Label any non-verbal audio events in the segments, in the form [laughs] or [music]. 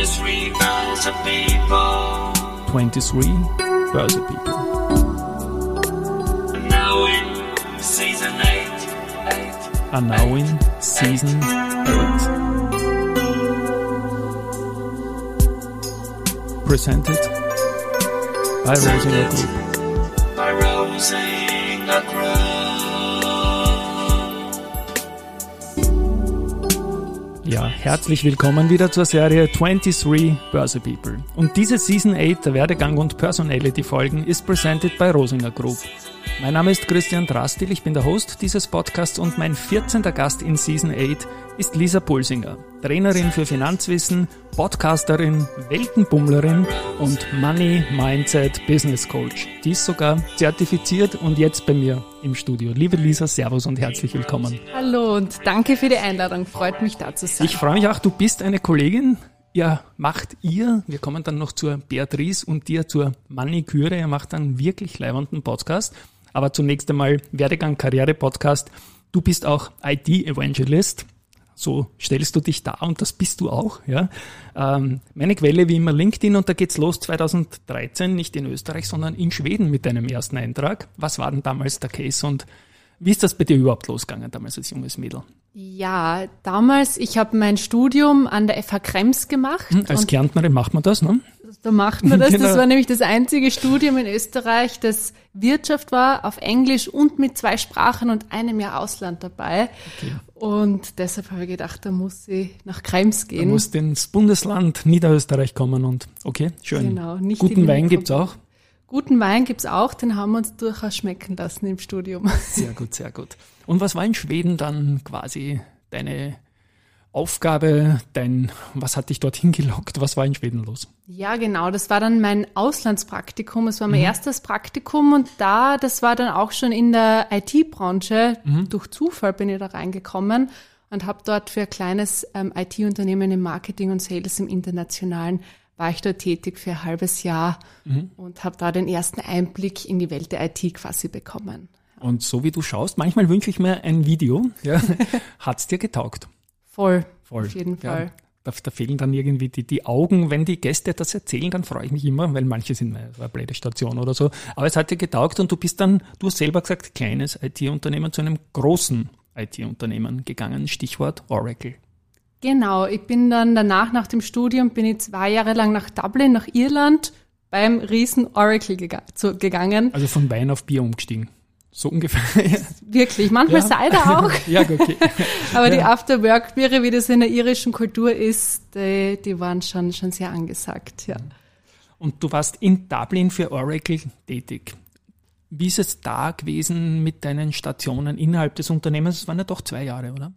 23,000 people. 23 Börse People. And now in season 8, 8. Are now in Season 8. Presented by Rosinger Group. Herzlich willkommen wieder zur Serie 23 Börse People. Und diese Season 8 der Werdegang und Personality Folgen ist presented by Rosinger Group. Mein Name ist Christian Drastil, ich bin der Host dieses Podcasts und mein 14. Gast in Season 8 ist Lisa Pulsinger, Trainerin für Finanzwissen, Podcasterin, Weltenbummlerin und Money Mindset Business Coach. Die ist sogar zertifiziert und jetzt bei mir im Studio. Liebe Lisa, Servus und herzlich willkommen. Hallo und danke für die Einladung. Freut mich da zu sein. Ich freue mich auch, du bist eine Kollegin. Ihr macht ihr, wir kommen dann noch zur Beatrice und dir zur Maniküre, ihr macht einen wirklich leibenden Podcast. Aber zunächst einmal Werdegang Karriere Podcast. Du bist auch IT-Evangelist. So stellst du dich dar und das bist du auch. Ja. Ähm, meine Quelle wie immer LinkedIn und da geht's los 2013, nicht in Österreich, sondern in Schweden mit deinem ersten Eintrag. Was war denn damals der Case und wie ist das bei dir überhaupt losgegangen damals als junges Mädel? Ja, damals, ich habe mein Studium an der FH Krems gemacht. Hm, als Kärntnerin macht man das, ne? da macht man das. [laughs] Genau. Das war nämlich das einzige Studium in Österreich, das Wirtschaft war, auf Englisch und mit zwei Sprachen und einem Jahr Ausland dabei. Okay. Und deshalb habe ich gedacht, da muss ich nach Krems Du gehen. musst ins Bundesland Niederösterreich kommen und okay, schön. Genau, nicht Guten in Wein den gibt's auch. Guten Wein gibt's auch, den haben wir uns durchaus schmecken lassen im Studium. [laughs] Sehr gut, sehr gut. Und was war in Schweden dann quasi deine Aufgabe, dein, was hat dich dorthin gelockt? Was war in Schweden los? Ja, genau. Das war dann mein Auslandspraktikum. Es war mein erstes Praktikum und da, das war dann auch schon in der IT-Branche. Durch Zufall bin ich da reingekommen und habe dort für ein kleines ähm, IT-Unternehmen im Marketing und Sales im Internationalen war ich dort tätig für ein halbes Jahr und habe da den ersten Einblick in die Welt der IT quasi bekommen. Und so wie du schaust, manchmal wünsche ich mir ein Video. Ja, [laughs] hat's dir getaugt? Voll, Voll. auf jeden Ja, Fall. da, da fehlen dann irgendwie die, die Augen, wenn die Gäste das erzählen, dann freue ich mich immer, weil manche sind eine blöde Station oder so. Aber es hat dir getaugt und du bist dann, du hast selber gesagt, kleines IT-Unternehmen zu einem großen IT-Unternehmen gegangen. Stichwort Oracle. Genau, ich bin dann danach, nach dem Studium, bin ich zwei Jahre lang nach Dublin, nach Irland, beim riesen Oracle gega zu, gegangen. Also von Wein auf Bier umgestiegen. So ungefähr. [laughs] Wirklich, manchmal Ja. Cider auch, [laughs] ja, okay. [laughs] aber die Ja. After-Work-Biere, wie das in der irischen Kultur ist, die, die waren schon, schon sehr angesagt, ja. Und du warst in Dublin für Oracle tätig. Wie ist es da gewesen mit deinen Stationen innerhalb des Unternehmens? Es waren ja doch zwei Jahre, oder?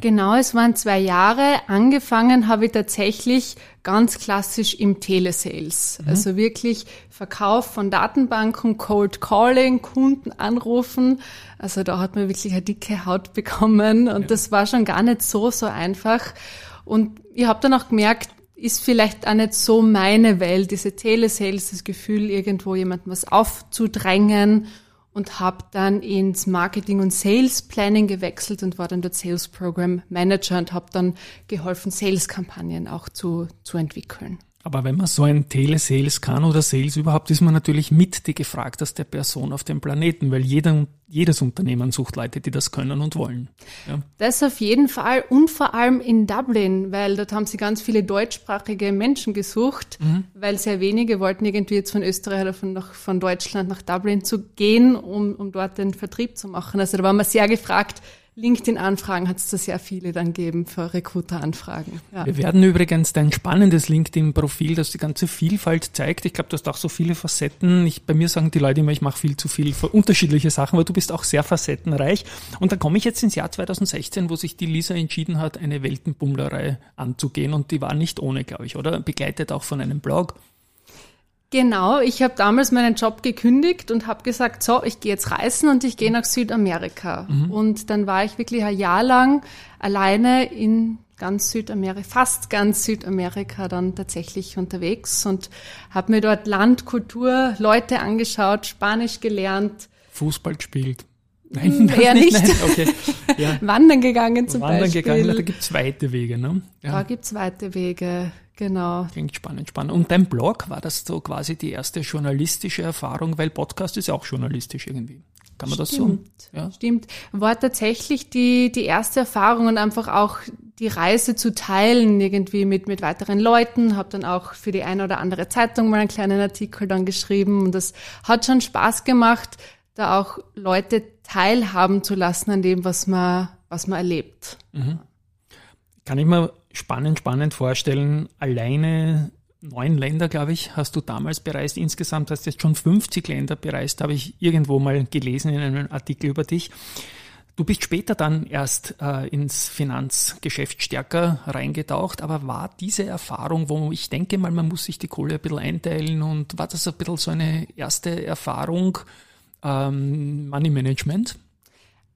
Genau, es waren zwei Jahre. Angefangen habe ich tatsächlich ganz klassisch im Telesales. Also wirklich Verkauf von Datenbanken, Cold Calling, Kunden anrufen. Also da hat man wirklich eine dicke Haut bekommen und das war schon gar nicht so, so einfach. Und ich habe dann auch gemerkt, ist vielleicht auch nicht so meine Welt, diese Telesales, das Gefühl, irgendwo jemandem was aufzudrängen und habe dann ins Marketing und Sales Planning gewechselt und war dann dort Sales Program Manager und habe dann geholfen, Sales-Kampagnen auch zu, zu entwickeln. Aber wenn man so ein Telesales kann oder Sales überhaupt, ist man natürlich mit die gefragteste Person auf dem Planeten, weil jeder, jedes Unternehmen sucht Leute, die das können und wollen. Ja. Das auf jeden Fall und vor allem in Dublin, weil dort haben sie ganz viele deutschsprachige Menschen gesucht, weil sehr wenige wollten irgendwie jetzt von Österreich oder von, nach, von Deutschland nach Dublin zu gehen, um, um dort den Vertrieb zu machen. Also da war man sehr gefragt. LinkedIn-Anfragen hat es da sehr viele dann gegeben für Recruiter-Anfragen. Ja. Wir werden übrigens dein spannendes LinkedIn-Profil, das die ganze Vielfalt zeigt. Ich glaube, du hast auch so viele Facetten. Ich, bei mir sagen die Leute immer, ich mache viel zu viel für unterschiedliche Sachen, aber du bist auch sehr facettenreich. Und dann komme ich jetzt ins Jahr 2016, wo sich die Lisa entschieden hat, eine Weltenbummlerei anzugehen. Und die war nicht ohne, glaube ich, oder? Begleitet auch von einem Blog. Genau, ich habe damals meinen Job gekündigt und habe gesagt, so, ich gehe jetzt reisen und ich gehe nach Südamerika. Und dann war ich wirklich ein Jahr lang alleine in ganz Südamerika, fast ganz Südamerika dann tatsächlich unterwegs und habe mir dort Land, Kultur, Leute angeschaut, Spanisch gelernt. Fußball gespielt. Nein, das eher nicht. Nein, okay. [laughs] Ja. Wandern gegangen zum Wandern Beispiel. gegangen, da gibt's weite Wege, ne? Da gibt's weite Wege, genau. Klingt spannend, spannend. Und dein Blog, war das so quasi die erste journalistische Erfahrung? Weil Podcast ist ja auch journalistisch irgendwie. Kann man das so? Stimmt. Ja. Stimmt. War tatsächlich die, die erste Erfahrung und einfach auch die Reise zu teilen irgendwie mit, mit weiteren Leuten. Habe dann auch für die eine oder andere Zeitung mal einen kleinen Artikel dann geschrieben und das hat schon Spaß gemacht, da auch Leute teilhaben zu lassen an dem, was man, was man erlebt. Kann ich mir spannend, spannend vorstellen. Alleine neun Länder, glaube ich, hast du damals bereist. Insgesamt hast du jetzt schon 50 Länder bereist, habe ich irgendwo mal gelesen in einem Artikel über dich. Du bist später dann erst äh, ins Finanzgeschäft stärker reingetaucht, aber war diese Erfahrung, wo ich denke mal, man muss sich die Kohle ein bisschen einteilen und war das ein bisschen so eine erste Erfahrung, ähm, Money Management?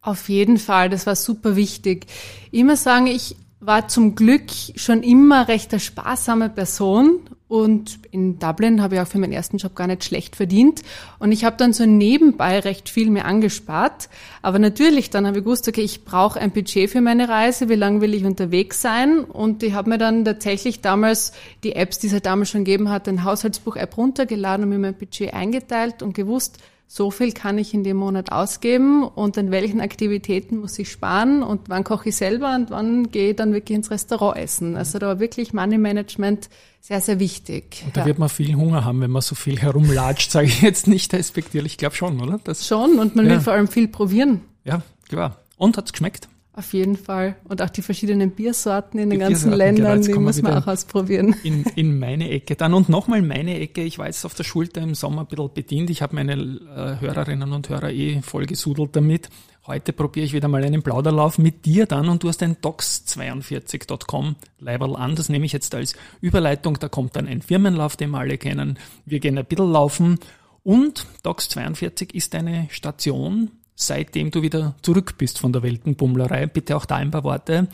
Auf jeden Fall, das war super wichtig. Ich muss sagen, ich war zum Glück schon immer recht eine sparsame Person und in Dublin habe ich auch für meinen ersten Job gar nicht schlecht verdient und ich habe dann so nebenbei recht viel mehr angespart. Aber natürlich, dann habe ich gewusst, okay, ich brauche ein Budget für meine Reise, wie lange will ich unterwegs sein und ich habe mir dann tatsächlich damals die Apps, die es ja damals schon gegeben hat, ein Haushaltsbuch-App runtergeladen und mir mein Budget eingeteilt und gewusst, so viel kann ich in dem Monat ausgeben und an welchen Aktivitäten muss ich sparen und wann koche ich selber und wann gehe ich dann wirklich ins Restaurant essen. Also da war wirklich Money Management sehr, sehr wichtig. Da ja. wird man viel Hunger haben, wenn man so viel herumlatscht, [laughs] sage ich jetzt nicht respektierlich. Ich glaube schon, oder? Das schon und man Ja. will vor allem viel probieren. Ja, klar. Und hat's geschmeckt? Auf jeden Fall. Und auch die verschiedenen Biersorten in den Die ganzen Biersorten, genau, Ländern, jetzt die kommen wir muss man wieder- auch ausprobieren. in, in meine Ecke dann. Und nochmal meine Ecke. Ich war jetzt auf der Schulter im Sommer ein bisschen bedient. Ich habe meine äh, Hörerinnen und Hörer eh vollgesudelt damit. Heute probiere ich wieder mal einen Plauderlauf mit dir dann und du hast ein docs42.com Label an. Das nehme ich jetzt als Überleitung. Da kommt dann ein Firmenlauf, den wir alle kennen. Wir gehen ein bisschen laufen. Und Docs42 ist eine Station, seitdem du wieder zurück bist von der Weltenbummlerei. Bitte auch da ein paar Worte.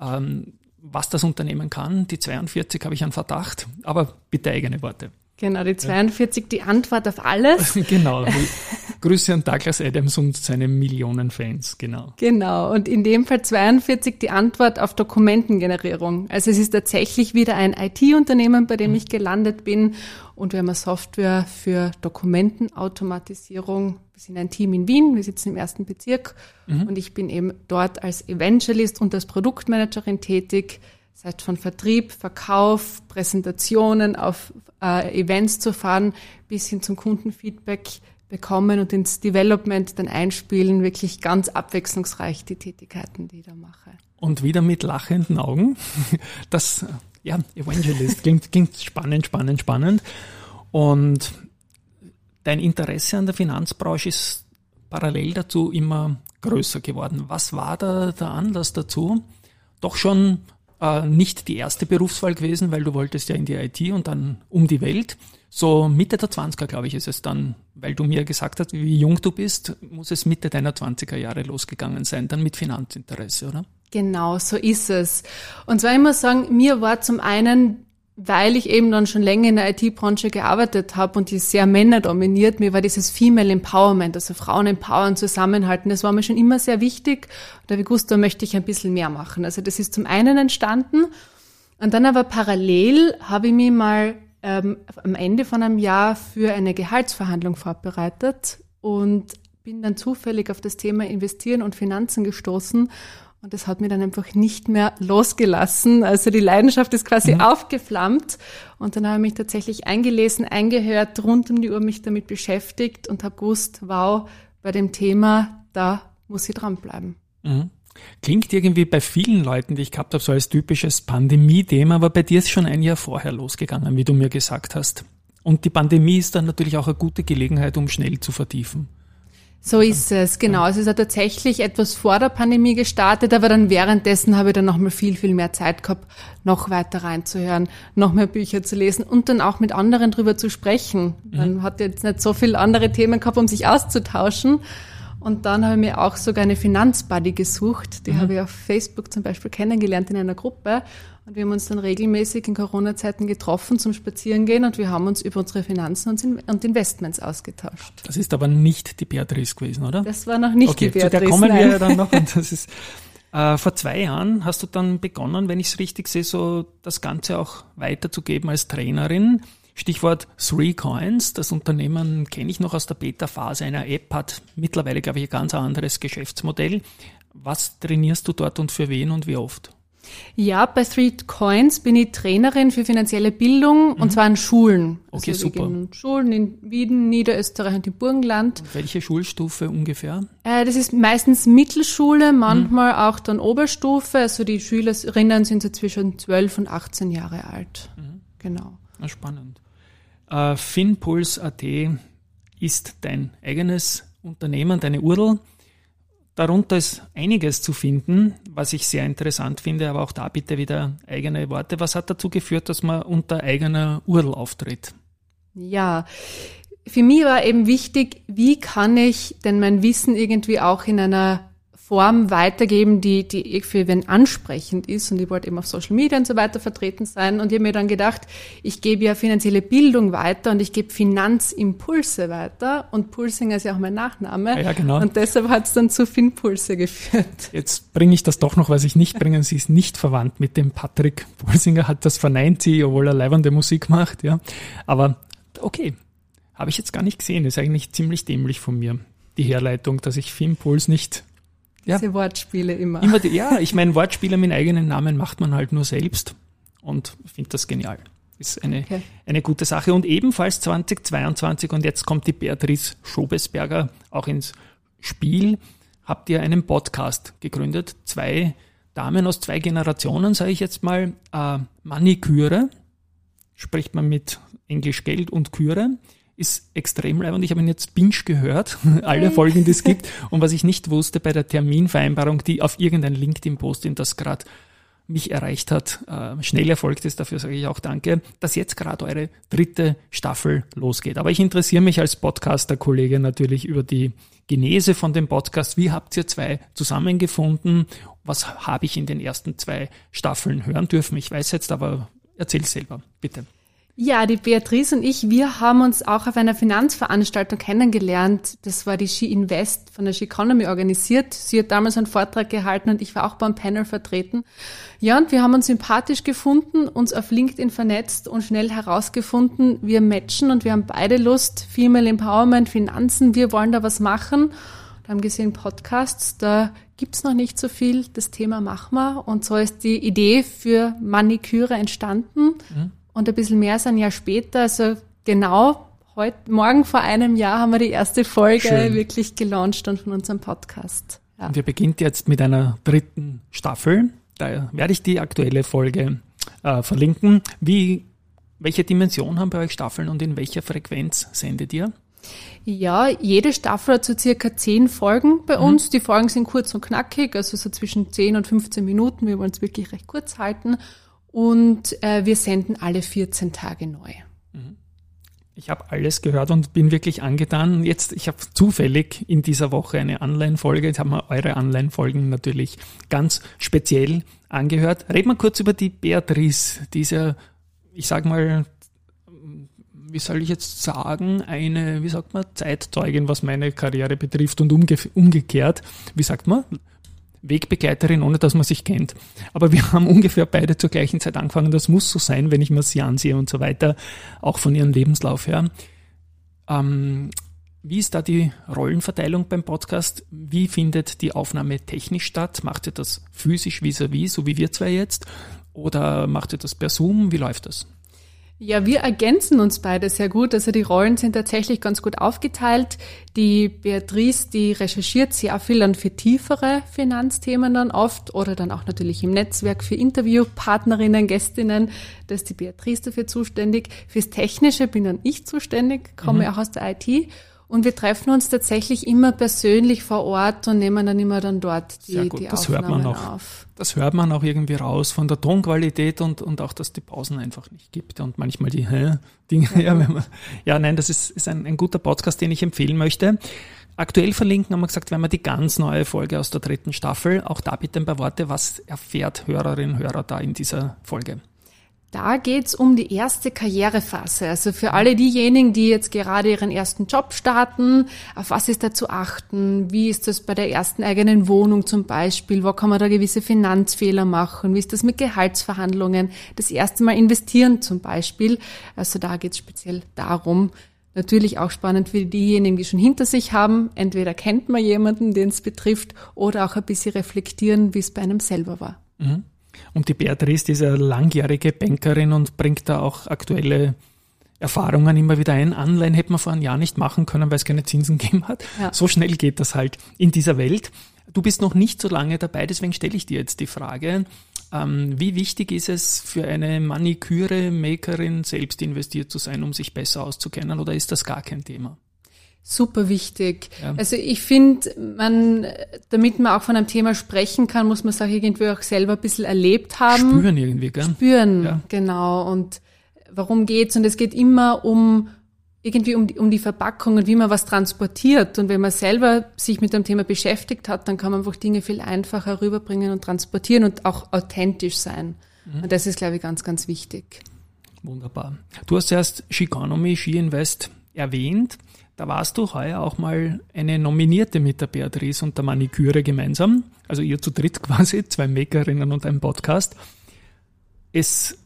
Ähm, was das Unternehmen kann. Die 42 habe ich einen Verdacht, aber bitte eigene Worte. Genau, die 42, die Antwort auf alles. [laughs] genau. [laughs] Grüße an Douglas Adams und seine Millionen Fans, genau. Genau, und in dem Fall 42 die Antwort auf Dokumentengenerierung. Also es ist tatsächlich wieder ein IT-Unternehmen, bei dem ich gelandet bin und wir haben eine Software für Dokumentenautomatisierung. Wir sind ein Team in Wien, wir sitzen im ersten Bezirk und ich bin eben dort als Evangelist und als Produktmanagerin tätig. Das heißt, von Vertrieb, Verkauf, Präsentationen auf äh, Events zu fahren, bis hin zum Kundenfeedback bekommen und ins Development dann einspielen. Wirklich ganz abwechslungsreich die Tätigkeiten, die ich da mache. Und wieder mit lachenden Augen. Das, ja, Evangelist klingt, klingt spannend, spannend, spannend. Und dein Interesse an der Finanzbranche ist parallel dazu immer größer geworden. Was war da der Anlass dazu? Doch schon äh, nicht die erste Berufswahl gewesen, weil du wolltest ja in die IT und dann um die Welt. So Mitte der 20er, glaube ich, ist es dann, weil du mir gesagt hast, wie jung du bist, muss es Mitte deiner 20er Jahre losgegangen sein, dann mit Finanzinteresse, oder? Genau, so ist es. Und zwar muss sagen, mir war zum einen, weil ich eben dann schon länger in der IT-Branche gearbeitet habe und die sehr männerdominiert, mir war dieses Female Empowerment, also Frauen empowern, zusammenhalten, das war mir schon immer sehr wichtig. Und da habe ich gewusst, da möchte ich ein bisschen mehr machen. Also das ist zum einen entstanden. Und dann aber parallel habe ich mich mal ähm, am Ende von einem Jahr für eine Gehaltsverhandlung vorbereitet und bin dann zufällig auf das Thema Investieren und Finanzen gestoßen. Und das hat mir dann einfach nicht mehr losgelassen. Also die Leidenschaft ist quasi aufgeflammt. Und dann habe ich mich tatsächlich eingelesen, eingehört, rund um die Uhr mich damit beschäftigt und habe gewusst, wow, bei dem Thema, da muss ich dranbleiben. Mhm. Klingt irgendwie bei vielen Leuten, die ich gehabt habe, so als typisches Pandemie-Thema, aber bei dir ist schon ein Jahr vorher losgegangen, wie du mir gesagt hast. Und die Pandemie ist dann natürlich auch eine gute Gelegenheit, um schnell zu vertiefen. So ist es, genau. Also es hat tatsächlich etwas vor der Pandemie gestartet, aber dann währenddessen habe ich dann nochmal viel, viel mehr Zeit gehabt, noch weiter reinzuhören, noch mehr Bücher zu lesen und dann auch mit anderen drüber zu sprechen. Man hat jetzt nicht so viele andere Themen gehabt, um sich auszutauschen. Und dann habe ich mir auch sogar eine Finanzbuddy gesucht. Die mhm. habe ich auf Facebook zum Beispiel kennengelernt in einer Gruppe. Und wir haben uns dann regelmäßig in Corona-Zeiten getroffen zum Spazierengehen und wir haben uns über unsere Finanzen und Investments ausgetauscht. Das ist aber nicht die Beatrice gewesen, oder? Das war noch nicht okay, die Beatrice. Zu der kommen nein. wir ja dann noch. [laughs] Und das ist, äh, vor zwei Jahren hast du dann begonnen, wenn ich es richtig sehe, so das Ganze auch weiterzugeben als Trainerin. Stichwort Three Coins. Das Unternehmen kenne ich noch aus der Beta-Phase einer App, hat mittlerweile, glaube ich, ein ganz anderes Geschäftsmodell. Was trainierst du dort und für wen und wie oft? Ja, bei Three Coins bin ich Trainerin für finanzielle Bildung mhm. und zwar in Schulen. Okay, also super. In Schulen in Wieden, Niederösterreich und im Burgenland. Und welche Schulstufe ungefähr? Äh, das ist meistens Mittelschule, manchmal mhm. auch dann Oberstufe. Also die Schülerinnen sind so zwischen 12 und 18 Jahre alt. Mhm. Genau. Na, spannend. Äh, Finpuls.at ist dein eigenes Unternehmen, deine URL. Darunter ist einiges zu finden, was ich sehr interessant finde, aber auch da bitte wieder eigene Worte. Was hat dazu geführt, dass man unter eigener URL auftritt? Ja, für mich war eben wichtig, wie kann ich denn mein Wissen irgendwie auch in einer Form weitergeben, die, die für wen ansprechend ist. Und ich wollte eben auf Social Media und so weiter vertreten sein. Und ich habe mir dann gedacht, ich gebe ja finanzielle Bildung weiter und ich gebe Finanzimpulse weiter. Und Pulsinger ist ja auch mein Nachname. Ja, genau. Und deshalb hat es dann zu Finpulse geführt. Jetzt bringe ich das doch noch, was ich nicht bringen. Sie ist nicht verwandt mit dem Patrick Pulsinger, hat das verneint sie, obwohl er leibende Musik macht. Ja, Aber okay, habe ich jetzt gar nicht gesehen. Ist eigentlich ziemlich dämlich von mir, die Herleitung, dass ich Finpuls nicht diese ja. Wortspiele immer. immer die, ja, [laughs] ich meine, Wortspiele mit eigenen Namen macht man halt nur selbst und finde das genial. Ist eine, okay. eine gute Sache. Und ebenfalls 2022, und jetzt kommt die Beatrice Schobesberger auch ins Spiel, habt ihr einen Podcast gegründet. Zwei Damen aus zwei Generationen, sage ich jetzt mal, äh, Maniküre, spricht man mit Englisch Geld und Küre ist extrem leibend. Ich habe ihn jetzt binge gehört, [laughs] alle Folgen, die es gibt. [laughs] Und was ich nicht wusste bei der Terminvereinbarung, die auf irgendein LinkedIn-Posting, das gerade mich erreicht hat, äh, schnell erfolgt ist, dafür sage ich auch danke, dass jetzt gerade eure dritte Staffel losgeht. Aber ich interessiere mich als Podcaster-Kollege natürlich über die Genese von dem Podcast. Wie habt ihr zwei zusammengefunden? Was habe ich in den ersten zwei Staffeln hören dürfen? Ich weiß jetzt, aber erzähl selber, bitte. Ja, die Beatrice und ich, wir haben uns auch auf einer Finanzveranstaltung kennengelernt. Das war die She Invest von der She Economy organisiert. Sie hat damals einen Vortrag gehalten und ich war auch beim Panel vertreten. Ja, und wir haben uns sympathisch gefunden, uns auf LinkedIn vernetzt und schnell herausgefunden, wir matchen und wir haben beide Lust, Female Empowerment, Finanzen, wir wollen da was machen. Wir haben gesehen, Podcasts, da gibt's noch nicht so viel, das Thema machen wir. Und so ist die Idee für Maniküre entstanden. Mhm. Und ein bisschen mehr ein Jahr später, also genau heute, morgen vor einem Jahr haben wir die erste Folge Schön. wirklich gelauncht und von unserem Podcast. Ja. Und wir beginnen jetzt mit einer dritten Staffel. Da werde ich die aktuelle Folge äh, verlinken. Wie, welche Dimension haben bei euch Staffeln und in welcher Frequenz sendet ihr? Ja, jede Staffel hat so circa zehn Folgen bei mhm. uns. Die Folgen sind kurz und knackig, also so zwischen 10 und 15 Minuten. Wir wollen es wirklich recht kurz halten und äh, wir senden alle 14 Tage neu. Mhm. Ich habe alles gehört und bin wirklich angetan. Jetzt, ich habe zufällig in dieser Woche eine Online-Folge, jetzt haben wir eure Online-Folgen natürlich ganz speziell angehört. Reden wir kurz über die Beatrice, diese, ich sag mal, wie soll ich jetzt sagen, eine, wie sagt man, Zeitzeugin, was meine Karriere betrifft und umge umgekehrt. Wie sagt man? Wegbegleiterin, ohne dass man sich kennt. Aber wir haben ungefähr beide zur gleichen Zeit angefangen. Das muss so sein, wenn ich mir sie ansehe und so weiter, auch von ihrem Lebenslauf her. Ähm, wie ist da die Rollenverteilung beim Podcast? Wie findet die Aufnahme technisch statt? Macht ihr das physisch vis-à-vis, -vis, so wie wir zwei jetzt? Oder macht ihr das per Zoom? Wie läuft das? Ja, wir ergänzen uns beide sehr gut. Also die Rollen sind tatsächlich ganz gut aufgeteilt. Die Beatrice, die recherchiert sehr viel dann für tiefere Finanzthemen dann oft oder dann auch natürlich im Netzwerk für Interviewpartnerinnen, Gästinnen. Da ist die Beatrice dafür zuständig. Fürs Technische bin dann ich zuständig, komme mhm. auch aus der IT. Und wir treffen uns tatsächlich immer persönlich vor Ort und nehmen dann immer dann dort die, Sehr gut, die das Aufnahmen hört man auch. auf. Das hört man auch irgendwie raus von der Tonqualität und, und auch, dass die Pausen einfach nicht gibt und manchmal die hä, Dinge. Ja, [laughs] wenn man, ja, nein, das ist, ist ein, ein guter Podcast, den ich empfehlen möchte. Aktuell verlinken haben wir gesagt, wenn wir die ganz neue Folge aus der dritten Staffel, auch da bitte ein paar Worte, was erfährt Hörerinnen und Hörer da in dieser Folge? Da geht's um die erste Karrierephase. Also für alle diejenigen, die jetzt gerade ihren ersten Job starten, auf was ist da zu achten? Wie ist das bei der ersten eigenen Wohnung zum Beispiel? Wo kann man da gewisse Finanzfehler machen? Wie ist das mit Gehaltsverhandlungen? Das erste Mal investieren zum Beispiel. Also da geht's speziell darum. Natürlich auch spannend für diejenigen, die schon hinter sich haben. Entweder kennt man jemanden, den es betrifft, oder auch ein bisschen reflektieren, wie es bei einem selber war. Mhm. Und die Beatrice, die ist eine langjährige Bankerin und bringt da auch aktuelle Erfahrungen immer wieder ein. Anleihen hätte man vor einem Jahr nicht machen können, weil es keine Zinsen [laughs] gegeben hat. Ja. So schnell geht das halt in dieser Welt. Du bist noch nicht so lange dabei, deswegen stelle ich dir jetzt die Frage, ähm, wie wichtig ist es für eine Maniküre-Makerin selbst investiert zu sein, um sich besser auszukennen oder ist das gar kein Thema? Super wichtig. Ja. Also ich finde, man, damit man auch von einem Thema sprechen kann, muss man es auch irgendwie auch selber ein bisschen erlebt haben. Spüren irgendwie, gell? Spüren, Ja. genau. Und warum geht's? Und es geht immer um irgendwie um die, um die Verpackung und wie man was transportiert. Und wenn man selber sich mit dem Thema beschäftigt hat, dann kann man einfach Dinge viel einfacher rüberbringen und transportieren und auch authentisch sein. Und das ist, glaube ich, ganz, ganz wichtig. Wunderbar. Du hast erst Sheconomy, Ski Invest erwähnt. Da warst du heuer auch mal eine Nominierte mit der Beatrice und der Maniküre gemeinsam. Also ihr zu dritt [laughs] quasi, zwei Makerinnen und ein Podcast. Es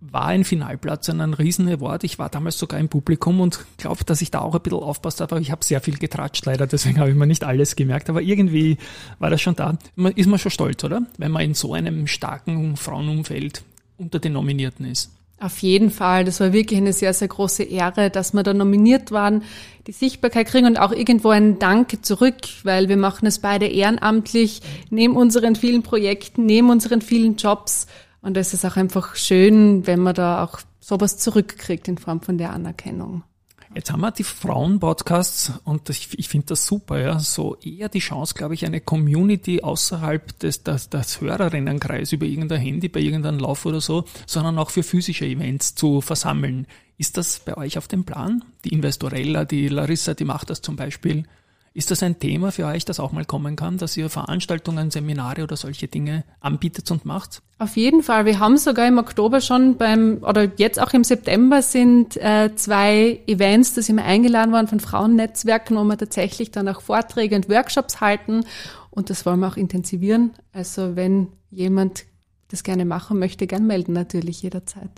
war ein Finalplatz und ein riesen Award. Ich war damals sogar im Publikum und glaube, dass ich da auch ein bisschen aufpasst habe. Ich habe sehr viel getratscht leider, deswegen habe ich mir nicht alles gemerkt. Aber irgendwie war das schon da. Ist man schon stolz, oder? Wenn man in so einem starken Frauenumfeld unter den Nominierten ist. Auf jeden Fall. Das war wirklich eine sehr, sehr große Ehre, dass wir da nominiert waren, die Sichtbarkeit kriegen und auch irgendwo ein Danke zurück, weil wir machen es beide ehrenamtlich, neben unseren vielen Projekten, neben unseren vielen Jobs. Und es ist auch einfach schön, wenn man da auch sowas zurückkriegt in Form von der Anerkennung. Jetzt haben wir die Frauen-Podcasts und ich, ich finde das super, ja. So eher die Chance, glaube ich, eine Community außerhalb des, des, des Hörerinnenkreis über irgendein Handy bei irgendeinem Lauf oder so, sondern auch für physische Events zu versammeln. Ist das bei euch auf dem Plan? Die Investorella, die Larissa, die macht das zum Beispiel. Ist das ein Thema für euch, das auch mal kommen kann, dass ihr Veranstaltungen, Seminare oder solche Dinge anbietet und macht? Auf jeden Fall. Wir haben sogar im Oktober schon beim, oder jetzt auch im September sind äh, zwei Events, da sind wir eingeladen worden von Frauennetzwerken, wo wir tatsächlich dann auch Vorträge und Workshops halten. Und das wollen wir auch intensivieren. Also wenn jemand das gerne machen möchte, gern melden natürlich jederzeit.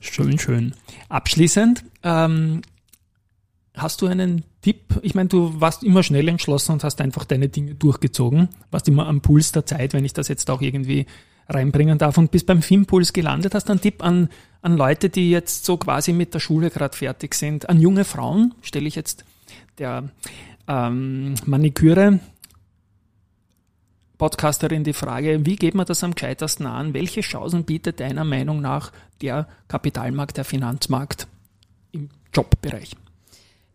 Schön, schön. Abschließend, ähm, hast du einen Tipp? Ich meine, du warst immer schnell entschlossen und hast einfach deine Dinge durchgezogen, warst immer am Puls der Zeit, wenn ich das jetzt auch irgendwie reinbringen darf und bist beim Filmpuls gelandet. Hast du einen Tipp an, an Leute, die jetzt so quasi mit der Schule gerade fertig sind? An junge Frauen stelle ich jetzt der ähm, Maniküre Podcasterin die Frage, wie geht man das am gescheitersten an? Welche Chancen bietet deiner Meinung nach der Kapitalmarkt, der Finanzmarkt im Jobbereich?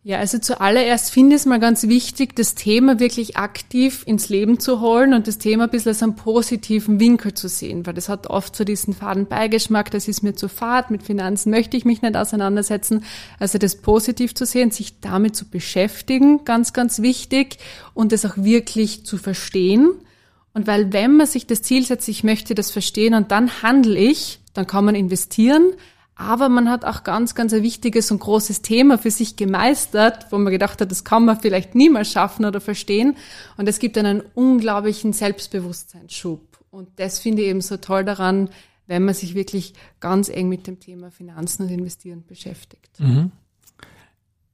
Ja, also zuallererst finde ich es mal ganz wichtig, das Thema wirklich aktiv ins Leben zu holen und das Thema ein bisschen als einen positiven Winkel zu sehen, weil das hat oft so diesen faden Beigeschmack, das ist mir zu fad, mit Finanzen möchte ich mich nicht auseinandersetzen. Also das positiv zu sehen, sich damit zu beschäftigen, ganz, ganz wichtig und das auch wirklich zu verstehen. Und weil wenn man sich das Ziel setzt, ich möchte das verstehen und dann handle ich, dann kann man investieren, aber man hat auch ganz, ganz ein wichtiges und großes Thema für sich gemeistert, wo man gedacht hat, das kann man vielleicht niemals schaffen oder verstehen. Und es gibt einen unglaublichen Selbstbewusstseinsschub. Und das finde ich eben so toll daran, wenn man sich wirklich ganz eng mit dem Thema Finanzen und Investieren beschäftigt.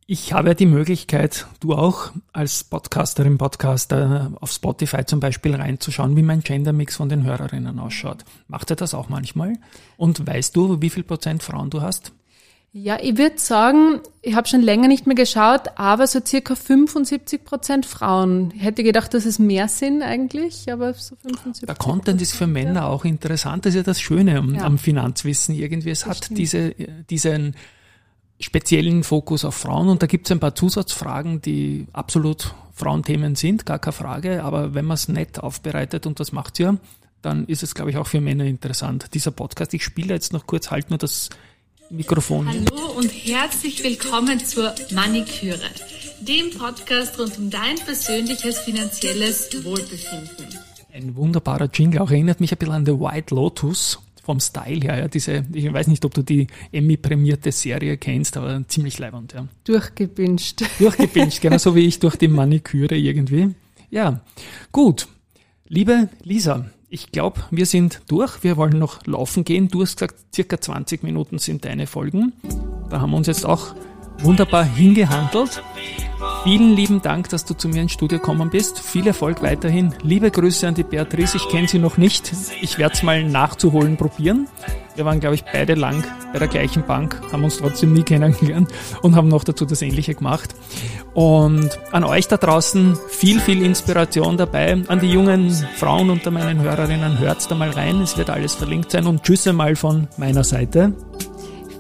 Ich habe ja die Möglichkeit, du auch als Podcasterin, Podcaster auf Spotify zum Beispiel reinzuschauen, wie mein Gendermix von den Hörerinnen ausschaut. Macht ihr das auch manchmal? Und weißt du, wie viel Prozent Frauen du hast? Ja, ich würde sagen, ich habe schon länger nicht mehr geschaut, aber so circa 75 Prozent Frauen. Ich hätte gedacht, dass es mehr sind eigentlich, aber so 75 Der Content ist für Männer auch interessant. Das ist ja das Schöne am, Ja. am Finanzwissen irgendwie. Es hat stimmt. diese, diesen speziellen Fokus auf Frauen und da gibt es ein paar Zusatzfragen, die absolut Frauenthemen sind, gar keine Frage, aber wenn man es nett aufbereitet und das macht ja, dann ist es, glaube ich, auch für Männer interessant. Dieser Podcast, ich spiele jetzt noch kurz, halt nur das Mikrofon. Hallo und herzlich willkommen zur Maniküre, dem Podcast rund um dein persönliches finanzielles Wohlbefinden. Ein wunderbarer Jingle, auch erinnert mich ein bisschen an The White Lotus vom Style her. Ja, diese, ich weiß nicht, ob du die Emmy-prämierte Serie kennst, aber ziemlich leibend, ja. Durchgebinscht. Durchgebinscht, genau so wie ich durch die Maniküre irgendwie. Ja, gut. Liebe Lisa, ich glaube, wir sind durch. Wir wollen noch laufen gehen. Du hast gesagt, circa 20 Minuten sind deine Folgen. Da haben wir uns jetzt auch wunderbar hingehandelt. Vielen lieben Dank, dass du zu mir ins Studio gekommen bist. Viel Erfolg weiterhin. Liebe Grüße an die Beatrice. Ich kenne sie noch nicht. Ich werde es mal nachzuholen probieren. Wir waren, glaube ich, beide lang bei der gleichen Bank, haben uns trotzdem nie kennengelernt und haben noch dazu das Ähnliche gemacht. Und an euch da draußen viel, viel Inspiration dabei. An die jungen Frauen unter meinen Hörerinnen, hört's da mal rein. Es wird alles verlinkt sein. Und tschüss einmal von meiner Seite.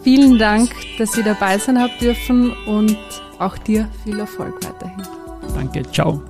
Vielen Dank, dass ihr dabei sein habt dürfen und auch dir viel Erfolg weiterhin. Danke, ciao.